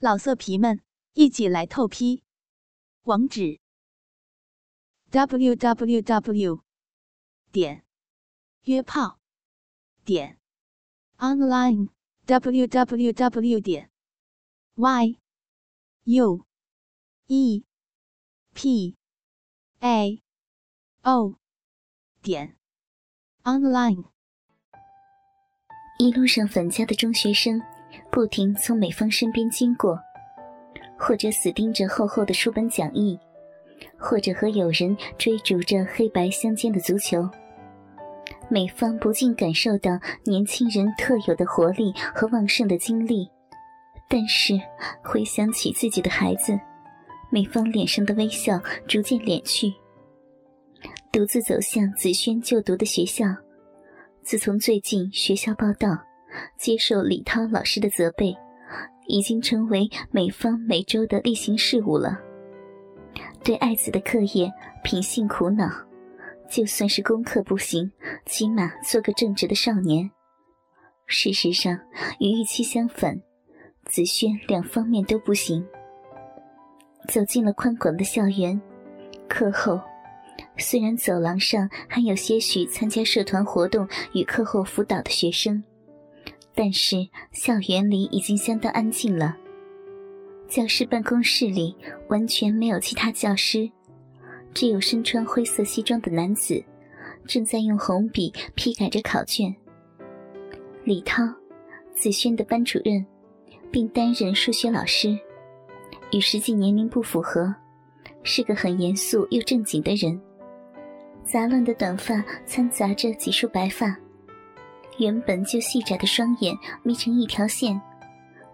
老色皮们，一起来透批！网址：w w w 点约炮点 online w w w 点 y u e p a o 点 online。一路上返家的中学生。不停从美芳身边经过，或者死盯着厚厚的书本讲义，或者和友人追逐着黑白相间的足球。美芳不禁感受到年轻人特有的活力和旺盛的精力，但是回想起自己的孩子，美芳脸上的微笑逐渐敛去。独自走向子轩就读的学校，自从最近学校报道。接受李涛老师的责备，已经成为美方每周的例行事务了。对爱子的课业，品性苦恼，就算是功课不行，起码做个正直的少年。事实上，与预期相反，子轩两方面都不行。走进了宽广的校园，课后，虽然走廊上还有些许参加社团活动与课后辅导的学生。但是校园里已经相当安静了。教师办公室里完全没有其他教师，只有身穿灰色西装的男子正在用红笔批改着考卷。李涛，子轩的班主任，并担任数学老师，与实际年龄不符合，是个很严肃又正经的人。杂乱的短发掺杂着几束白发。原本就细窄的双眼眯成一条线，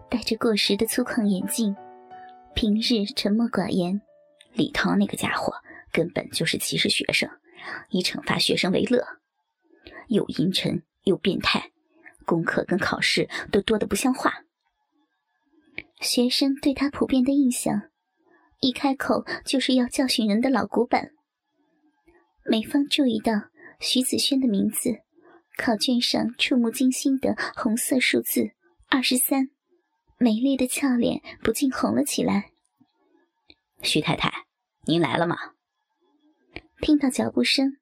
戴着过时的粗犷眼镜，平日沉默寡言。李涛那个家伙根本就是歧视学生，以惩罚学生为乐，又阴沉又变态，功课跟考试都多得不像话。学生对他普遍的印象，一开口就是要教训人的老古板。美芳注意到徐子轩的名字。考卷上触目惊心的红色数字二十三，美丽的俏脸不禁红了起来。徐太太，您来了吗？听到脚步声，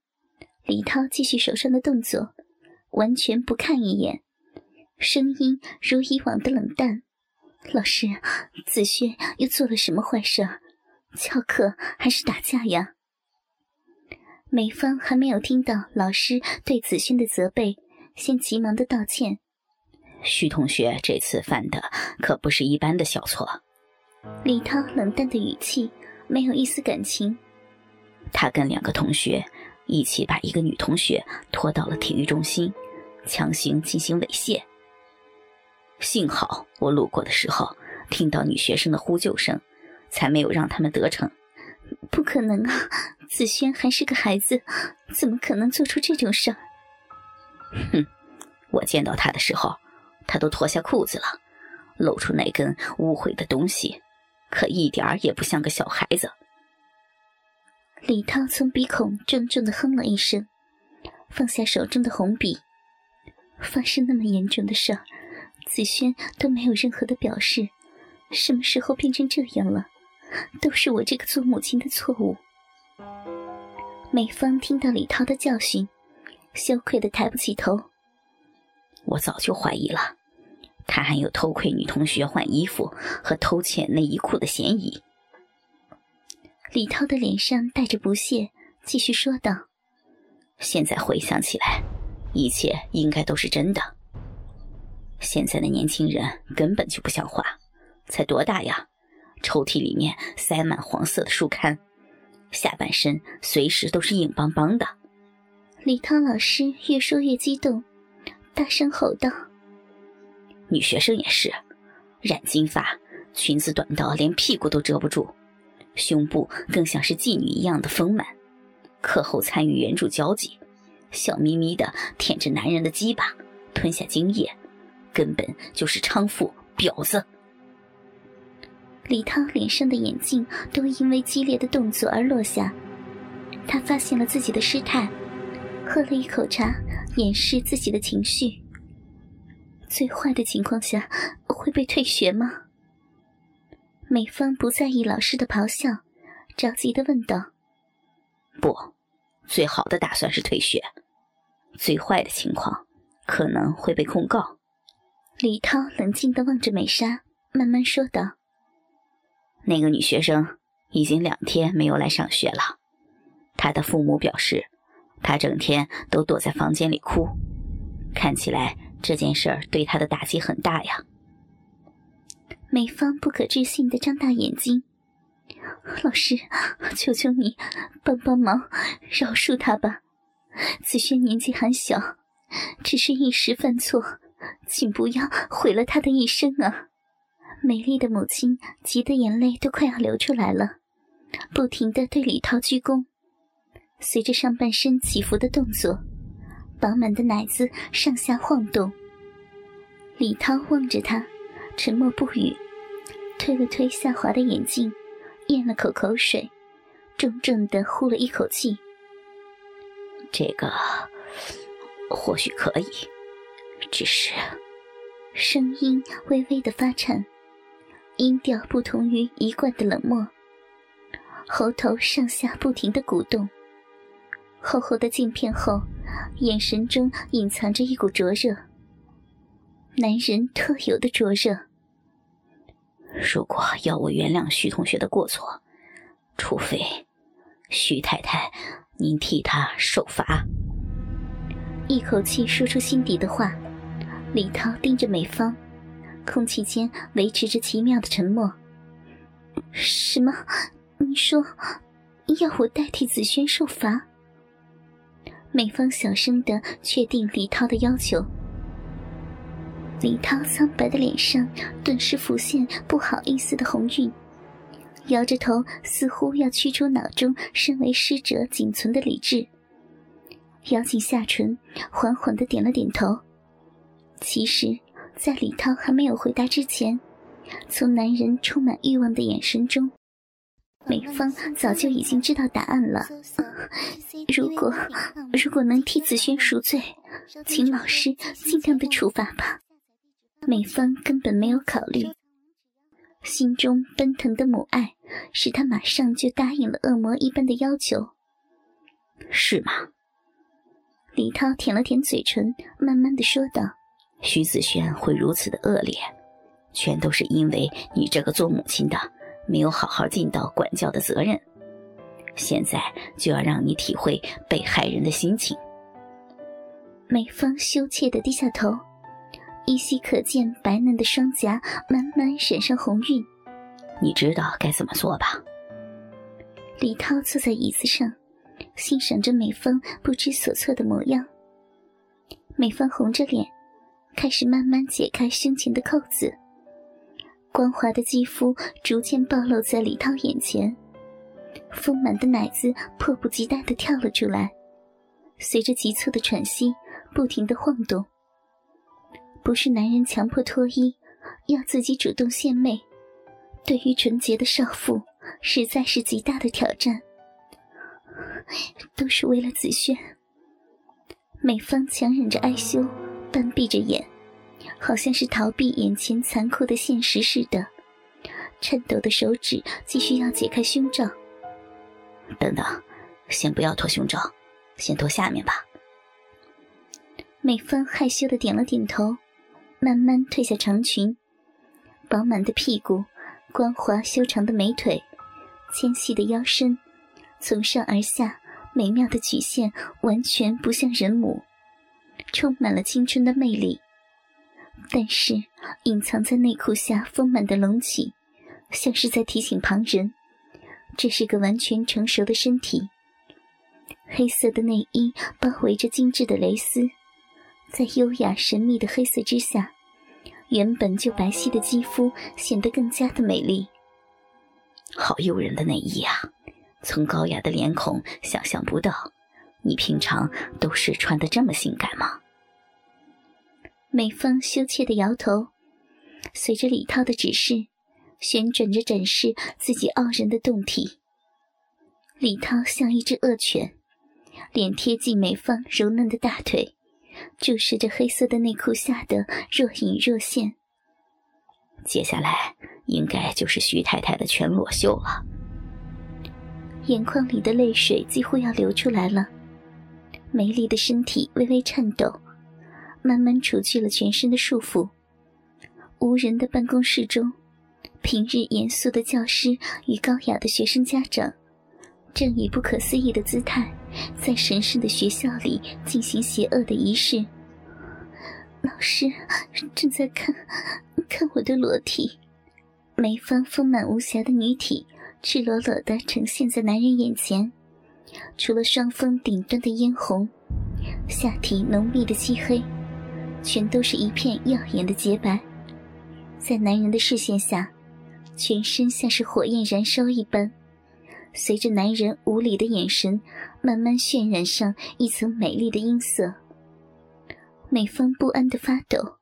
李涛继续手上的动作，完全不看一眼，声音如以往的冷淡：“老师，子轩又做了什么坏事？翘课还是打架呀？”美芳还没有听到老师对子轩的责备，先急忙的道歉。徐同学这次犯的可不是一般的小错。李涛冷淡的语气没有一丝感情。他跟两个同学一起把一个女同学拖到了体育中心，强行进行猥亵。幸好我路过的时候听到女学生的呼救声，才没有让他们得逞。不可能啊！子轩还是个孩子，怎么可能做出这种事儿？哼！我见到他的时候，他都脱下裤子了，露出那根污秽的东西，可一点儿也不像个小孩子。李涛从鼻孔重重的哼了一声，放下手中的红笔。发生那么严重的事儿，子轩都没有任何的表示，什么时候变成这样了？都是我这个做母亲的错误。美芳听到李涛的教训，羞愧的抬不起头。我早就怀疑了，他还有偷窥女同学换衣服和偷窃内衣裤的嫌疑。李涛的脸上带着不屑，继续说道：“现在回想起来，一切应该都是真的。现在的年轻人根本就不像话，才多大呀？抽屉里面塞满黄色的书刊。”下半身随时都是硬邦邦的。李涛老师越说越激动，大声吼道：“女学生也是，染金发，裙子短到连屁股都遮不住，胸部更像是妓女一样的丰满。课后参与援助交际，笑眯眯的舔着男人的鸡巴，吞下精液，根本就是娼妇婊子。”李涛脸上的眼镜都因为激烈的动作而落下，他发现了自己的失态，喝了一口茶，掩饰自己的情绪。最坏的情况下会被退学吗？美芳不在意老师的咆哮，着急的问道：“不，最好的打算是退学，最坏的情况可能会被控告。”李涛冷静的望着美莎，慢慢说道：“那个女学生已经两天没有来上学了，她的父母表示，她整天都躲在房间里哭，看起来这件事儿对她的打击很大呀。”美芳不可置信的张大眼睛：“老师，求求你帮帮忙，饶恕她吧！子轩年纪还小，只是一时犯错。”请不要毁了他的一生啊！美丽的母亲急得眼泪都快要流出来了，不停的对李涛鞠躬。随着上半身起伏的动作，饱满的奶子上下晃动。李涛望着他，沉默不语，推了推下滑的眼镜，咽了口口水，重重的呼了一口气。这个或许可以。只是，声音微微的发颤，音调不同于一贯的冷漠，喉头上下不停的鼓动。厚厚的镜片后，眼神中隐藏着一股灼热，男人特有的灼热。如果要我原谅徐同学的过错，除非徐太太您替他受罚。一口气说出心底的话。李涛盯着美芳，空气间维持着奇妙的沉默。什么？你说要我代替子轩受罚？美芳小声的确定李涛的要求。李涛苍白的脸上顿时浮现不好意思的红晕，摇着头，似乎要驱除脑中身为师者仅存的理智。咬紧下唇，缓缓的点了点头。其实，在李涛还没有回答之前，从男人充满欲望的眼神中，美芳早就已经知道答案了。如果如果能替子轩赎罪，请老师尽量的处罚吧。美芳根本没有考虑，心中奔腾的母爱使她马上就答应了恶魔一般的要求。是吗？李涛舔了舔嘴唇，慢慢的说道。徐子轩会如此的恶劣，全都是因为你这个做母亲的没有好好尽到管教的责任。现在就要让你体会被害人的心情。美芳羞怯的低下头，依稀可见白嫩的双颊慢慢染上红晕。你知道该怎么做吧？李涛坐在椅子上，欣赏着美芳不知所措的模样。美芳红着脸。开始慢慢解开胸前的扣子，光滑的肌肤逐渐暴露在李涛眼前，丰满的奶子迫不及待地跳了出来，随着急促的喘息，不停地晃动。不是男人强迫脱衣，要自己主动献媚，对于纯洁的少妇，实在是极大的挑战。都是为了子轩。美芳强忍着哀羞。半闭着眼，好像是逃避眼前残酷的现实似的。颤抖的手指继续要解开胸罩。等等，先不要脱胸罩，先脱下面吧。美芳害羞的点了点头，慢慢褪下长裙。饱满的屁股，光滑修长的美腿，纤细的腰身，从上而下美妙的曲线，完全不像人母。充满了青春的魅力，但是隐藏在内裤下丰满的隆起，像是在提醒旁人，这是个完全成熟的身体。黑色的内衣包围着精致的蕾丝，在优雅神秘的黑色之下，原本就白皙的肌肤显得更加的美丽。好诱人的内衣啊！从高雅的脸孔想象不到，你平常都是穿的这么性感吗？美芳羞怯的摇头，随着李涛的指示，旋转着展示自己傲人的胴体。李涛像一只恶犬，脸贴近美芳柔嫩的大腿，注视着黑色的内裤下的若隐若现。接下来应该就是徐太太的全裸秀了。眼眶里的泪水几乎要流出来了，美丽的身体微微颤抖，慢慢除去了全身的束缚。无人的办公室中，平日严肃的教师与高雅的学生家长，正以不可思议的姿态，在神圣的学校里进行邪恶的仪式。老师正在看，看我的裸体，梅芳丰满无瑕的女体，赤裸裸的呈现在男人眼前。除了双峰顶端的嫣红，下体浓密的漆黑，全都是一片耀眼的洁白。在男人的视线下，全身像是火焰燃烧一般，随着男人无理的眼神，慢慢渲染上一层美丽的音色。美芳不安的发抖，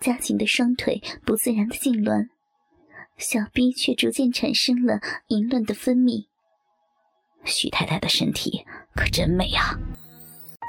夹紧的双腿不自然的痉挛，小臂却逐渐产生了淫乱的分泌。徐太太的身体可真美啊！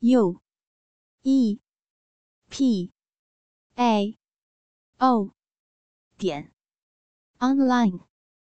u e. P. A. O. 点。Online。